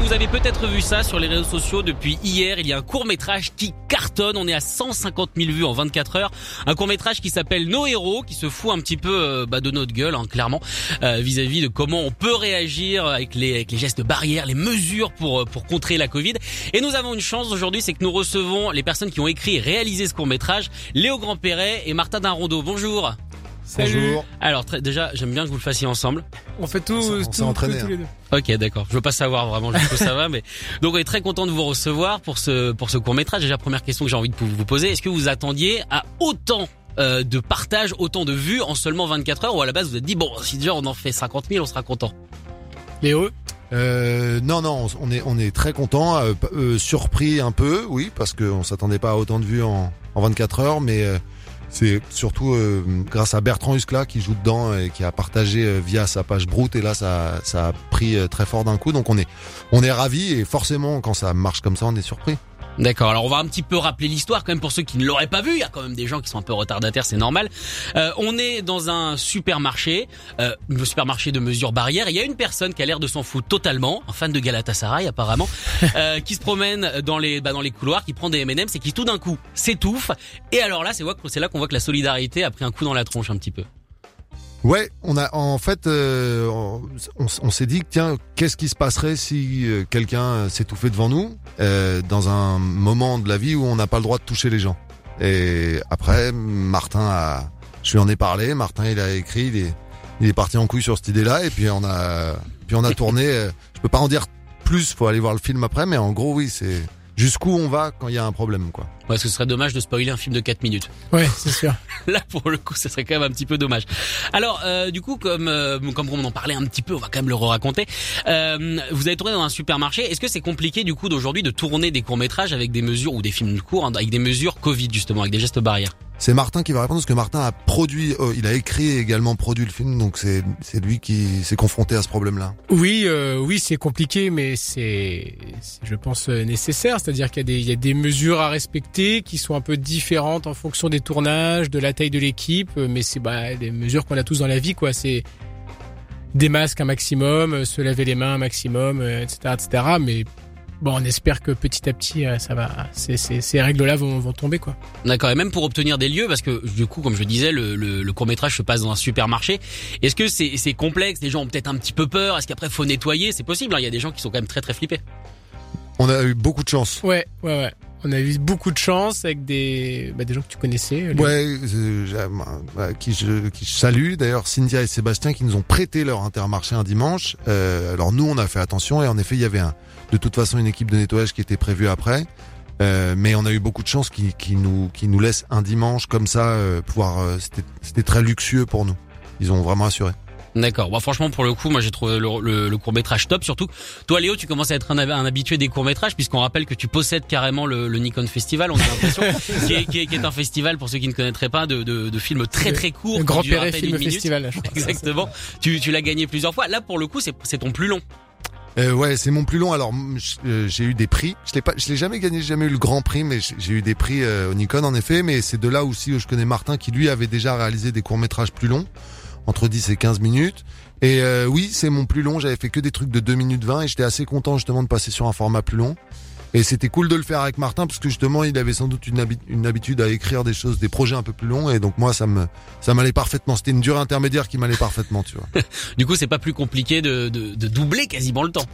Vous avez peut-être vu ça sur les réseaux sociaux depuis hier. Il y a un court métrage qui cartonne. On est à 150 000 vues en 24 heures. Un court métrage qui s'appelle Nos héros, qui se fout un petit peu euh, bah, de notre gueule, hein, clairement, euh, vis-à-vis de comment on peut réagir avec les, avec les gestes barrières, les mesures pour euh, pour contrer la Covid. Et nous avons une chance aujourd'hui, c'est que nous recevons les personnes qui ont écrit et réalisé ce court métrage, Léo Grandperret et Martin Darondeau. Bonjour. Bonjour. Alors très- déjà, j'aime bien que vous le fassiez ensemble. On fait tout, On tout, tous hein. les deux. Ok, d'accord. Je veux pas savoir vraiment jusqu'où ça va, mais donc on est très content de vous recevoir pour ce pour ce court métrage. Déjà première question que j'ai envie de vous poser est-ce que vous attendiez à autant euh, de partage, autant de vues en seulement 24 heures? Ou à la base vous vous êtes dit bon si déjà on en fait 50 000 on sera content. Léo, Euh, non, non, on- est, on est très content, euh, euh, surpris un peu, oui, parce qu'on s'attendait pas à autant de vues en, en 24 heures, mais euh, c'est surtout euh, grâce à Bertrand Huskla qui joue dedans et qui a partagé euh, via sa page Brute, et là ça, ça a pris euh, très fort d'un coup, donc on est, on est ravis. Et forcément quand ça marche comme ça, on est surpris. D'accord. Alors on va un petit peu rappeler l'histoire quand même pour ceux qui ne l'auraient pas vu. Il y a quand même des gens qui sont un peu retardataires, c'est normal. Euh, on est dans un supermarché, euh, le supermarché de mesures barrières. et Il y a une personne qui a l'air de s'en foutre totalement, un fan de Galatasaray apparemment, euh, qui se promène dans les bah, dans les couloirs, qui prend des M&M's et qui tout d'un coup s'étouffe. Et alors là, c'est là qu'on voit que la solidarité a pris un coup dans la tronche un petit peu. Ouais, on a en fait, euh, on, s'est dit tiens, qu'est-ce qui se passerait si euh, quelqu'un s'étouffait devant nous euh, dans un moment de la vie où on n'a pas le droit de toucher les gens? Et après, Martin a, je lui en ai parlé. Martin, il a écrit, il est, il est parti en couille sur cette idée-là, et puis on a, puis on a tourné. euh, je peux pas en dire plus, faut aller voir le film après, mais en gros, oui, c'est jusqu'où on va quand il y a un problème, quoi. Ouais, parce que ce serait dommage de spoiler un film de 4 minutes. ouais, c'est sûr. Là, pour le coup, ça serait quand même un petit peu dommage. Alors, euh, du coup, comme euh, comme on en parlait un petit peu, on va quand même le raconter. Euh, vous avez tourné dans un supermarché. Est-ce que c'est compliqué du coup d'aujourd'hui de tourner des courts métrages avec des mesures ou des films courts hein, avec des mesures Covid justement, avec des gestes barrières? C'est Martin qui va répondre parce que Martin a produit, euh, il a écrit et également produit le film, donc c'est c'est lui qui s'est confronté à ce problème-là. Oui, euh, oui, c'est compliqué, mais c'est, je pense, euh, nécessaire. C'est-à-dire qu'il y a des, il y a des mesures à respecter qui sont un peu différentes en fonction des tournages, de la taille de l'équipe, mais c'est bah, des mesures qu'on a tous dans la vie, quoi. C'est des masques un maximum, se laver les mains un maximum, etc., etc. Mais bon, on espère que petit à petit, euh, ça va, ces, ces, ces règles-là vont, vont tomber, quoi. D'accord. Et même pour obtenir des lieux, parce que du coup, comme je disais, le, le, le court métrage se passe dans un supermarché. Est-ce que c'est c'est complexe? Les gens ont peut-être un petit peu peur. Est-ce qu'après faut nettoyer? C'est possible. hein, Il y a des gens qui sont quand même très très flippés. On a eu beaucoup de chance. Ouais, ouais, ouais. On a eu beaucoup de chance avec des, bah, des gens que tu connaissais. Ouais, euh, euh, qui je qui je salue d'ailleurs Cynthia et Sébastien qui nous ont prêté leur intermarché un dimanche. Euh, alors nous on a fait attention et en effet il y avait un de toute façon une équipe de nettoyage qui était prévue après. Euh, mais on a eu beaucoup de chance qui, qui nous qui nous laissent un dimanche comme ça euh, pouvoir euh, c'était très luxueux pour nous. Ils ont vraiment assuré. D'accord. Bon, franchement, pour le coup, moi j'ai trouvé le, le, le court métrage top. Surtout, toi, Léo, tu commences à être un, un habitué des courts métrages, puisqu'on rappelle que tu possèdes carrément le, le Nikon Festival. On a l'impression, qui, est, qui, est, qui est un festival pour ceux qui ne connaîtraient pas de, de, de films très très courts. Le Grand peine Film une minute. Festival, je crois. Exactement. Tu, tu l'as gagné plusieurs fois. Là, pour le coup, c'est c'est ton plus long. Euh, ouais, c'est mon plus long. Alors, euh, j'ai eu des prix. Je l'ai pas, je l'ai jamais gagné, j'ai jamais eu le grand prix, mais j'ai- j'ai eu des prix euh, au Nikon en effet. Mais c'est de là aussi où je connais Martin, qui lui avait déjà réalisé des courts métrages plus longs, entre 10 et 15 minutes. Et euh, oui, c'est mon plus long. J'avais fait que des trucs de 2 minutes 20 et j'étais assez content justement de passer sur un format plus long. Et c'était cool de le faire avec Martin parce que justement il avait sans doute une, habi- une habitude à écrire des choses, des projets un peu plus longs et donc moi ça me ça m'allait parfaitement. C'était une durée intermédiaire qui m'allait parfaitement, tu vois. Du coup, c'est pas plus compliqué de, de, de doubler quasiment le temps.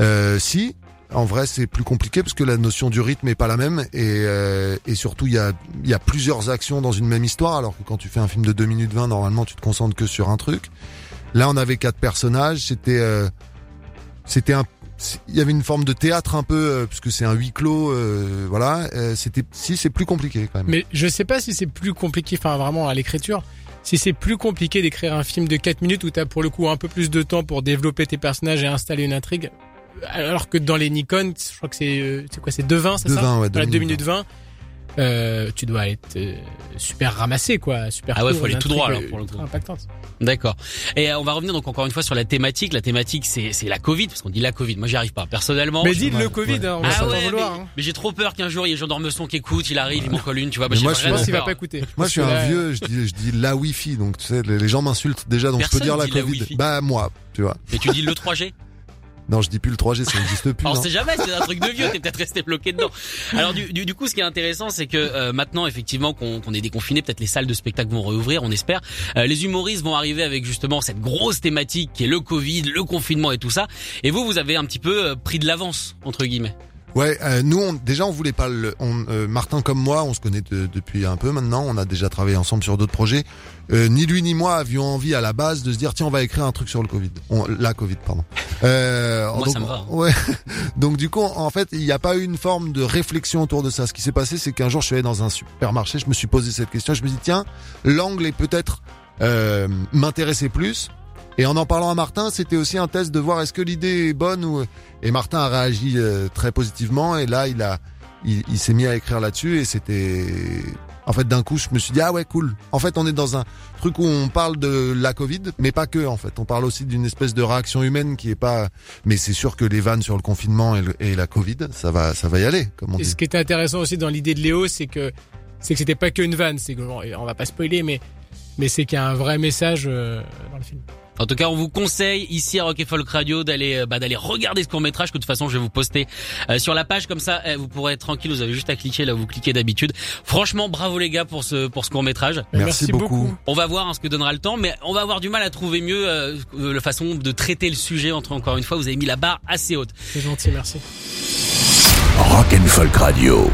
Euh, si, en vrai, c'est plus compliqué parce que la notion du rythme est pas la même et, euh, et surtout il y a, y a plusieurs actions dans une même histoire alors que quand tu fais un film de 2 minutes 20, normalement tu te concentres que sur un truc. Là, on avait quatre personnages, c'était euh, c'était un il y avait une forme de théâtre un peu euh, parce que c'est un huis clos euh, voilà, euh, c'était si c'est plus compliqué quand même. Mais je sais pas si c'est plus compliqué, enfin vraiment à l'écriture. si c'est plus compliqué d'écrire un film de 4 minutes où t'as pour le coup un peu plus de temps pour développer tes personnages et installer une intrigue, alors que dans les Nikon, je crois que c'est euh, c'est quoi, c'est 2.20, c'est ça 2.20, ouais, Voilà, 2 2 minutes 20. Euh, tu dois être euh, super ramassé quoi, super Ah ouais, court, faut aller tout droit, alors, pour le ultra coup. impactante. D'accord. Et euh, on va revenir donc encore une fois sur la thématique. La thématique, c'est c'est la Covid, parce qu'on dit la Covid. Moi, j'y arrive pas personnellement. Mais Je- dis le Covid, ouais. hein, on va Ah ouais, mais, vouloir. hein. mais j'ai trop peur qu'un jour il y ait Jean d'Ormesson qui écoute, il arrive, il m'en colle une, tu vois. Bah, Mais moi, je Je pense qu'il va pas écouter. Je Moi, je suis un vieux, je dis, je dis la Wi-Fi, donc tu sais, les, les gens m'insultent déjà, donc je Personne peux dire la Covid. Bah moi, tu vois. Et tu dis le 3G Non, je dis plus le 3G, ça n'existe plus. On sait jamais, c'est un truc de vieux, t'es peut-être resté bloqué dedans. Alors du, du, du coup, ce qui est intéressant, c'est que euh, maintenant, effectivement, qu'on qu'on est déconfiné, peut-être les salles de spectacle vont réouvrir, on espère. Euh, les humoristes vont arriver avec justement cette grosse thématique qui est le Covid, le confinement et tout ça. Et vous, vous avez un petit peu euh, pris de l'avance entre guillemets. Ouais, euh, nous on, déjà on voulait pas le on, euh, Martin comme moi, on se connaît de- depuis un peu maintenant, on a déjà travaillé ensemble sur d'autres projets. Euh, ni lui ni moi avions envie à la base de se dire tiens on va écrire un truc sur le Covid. On, la Covid pardon. Euh, Moi, donc, ça me va. Ouais. Donc du coup en fait il n'y a pas eu une forme de réflexion autour de ça. Ce qui s'est passé c'est qu'un jour je suis allé dans un supermarché, je me suis posé cette question, je me dit tiens l'angle est peut-être euh, m'intéresser plus. Et en en parlant à Martin, c'était aussi un test de voir est-ce que l'idée est bonne ou et Martin a réagi euh, très positivement et là il a il, il s'est mis à écrire là-dessus et c'était en fait d'un coup je me suis dit ah ouais cool. En fait on est dans un truc où on parle de la Covid mais pas que en fait. On parle aussi d'une espèce de réaction humaine qui est pas mais c'est sûr que les vannes sur le confinement et, le- et la Covid, ça va ça va y aller comme on Et dit. ce qui était intéressant aussi dans l'idée de Léo, c'est que c'est que c'était pas qu'une vanne, c'est que bon, on va pas spoiler, mais mais c'est qu'il y a un vrai message euh, dans le film. En tout cas, on vous conseille ici à Rock et Folk Radio d'aller euh, bah, d'aller regarder ce court métrage que de toute façon je vais vous poster euh, sur la page comme ça eh, vous pourrez être tranquille. Vous avez juste à cliquer là où vous cliquez d'habitude. Franchement, bravo les gars pour ce pour ce court métrage. Merci beaucoup. On va voir hein, ce que donnera le temps, mais on va avoir du mal à trouver mieux euh, euh, la façon de traiter le sujet. Entre encore une fois, vous avez mis la barre assez haute. C'est gentil, merci. Rock and Folk Radio.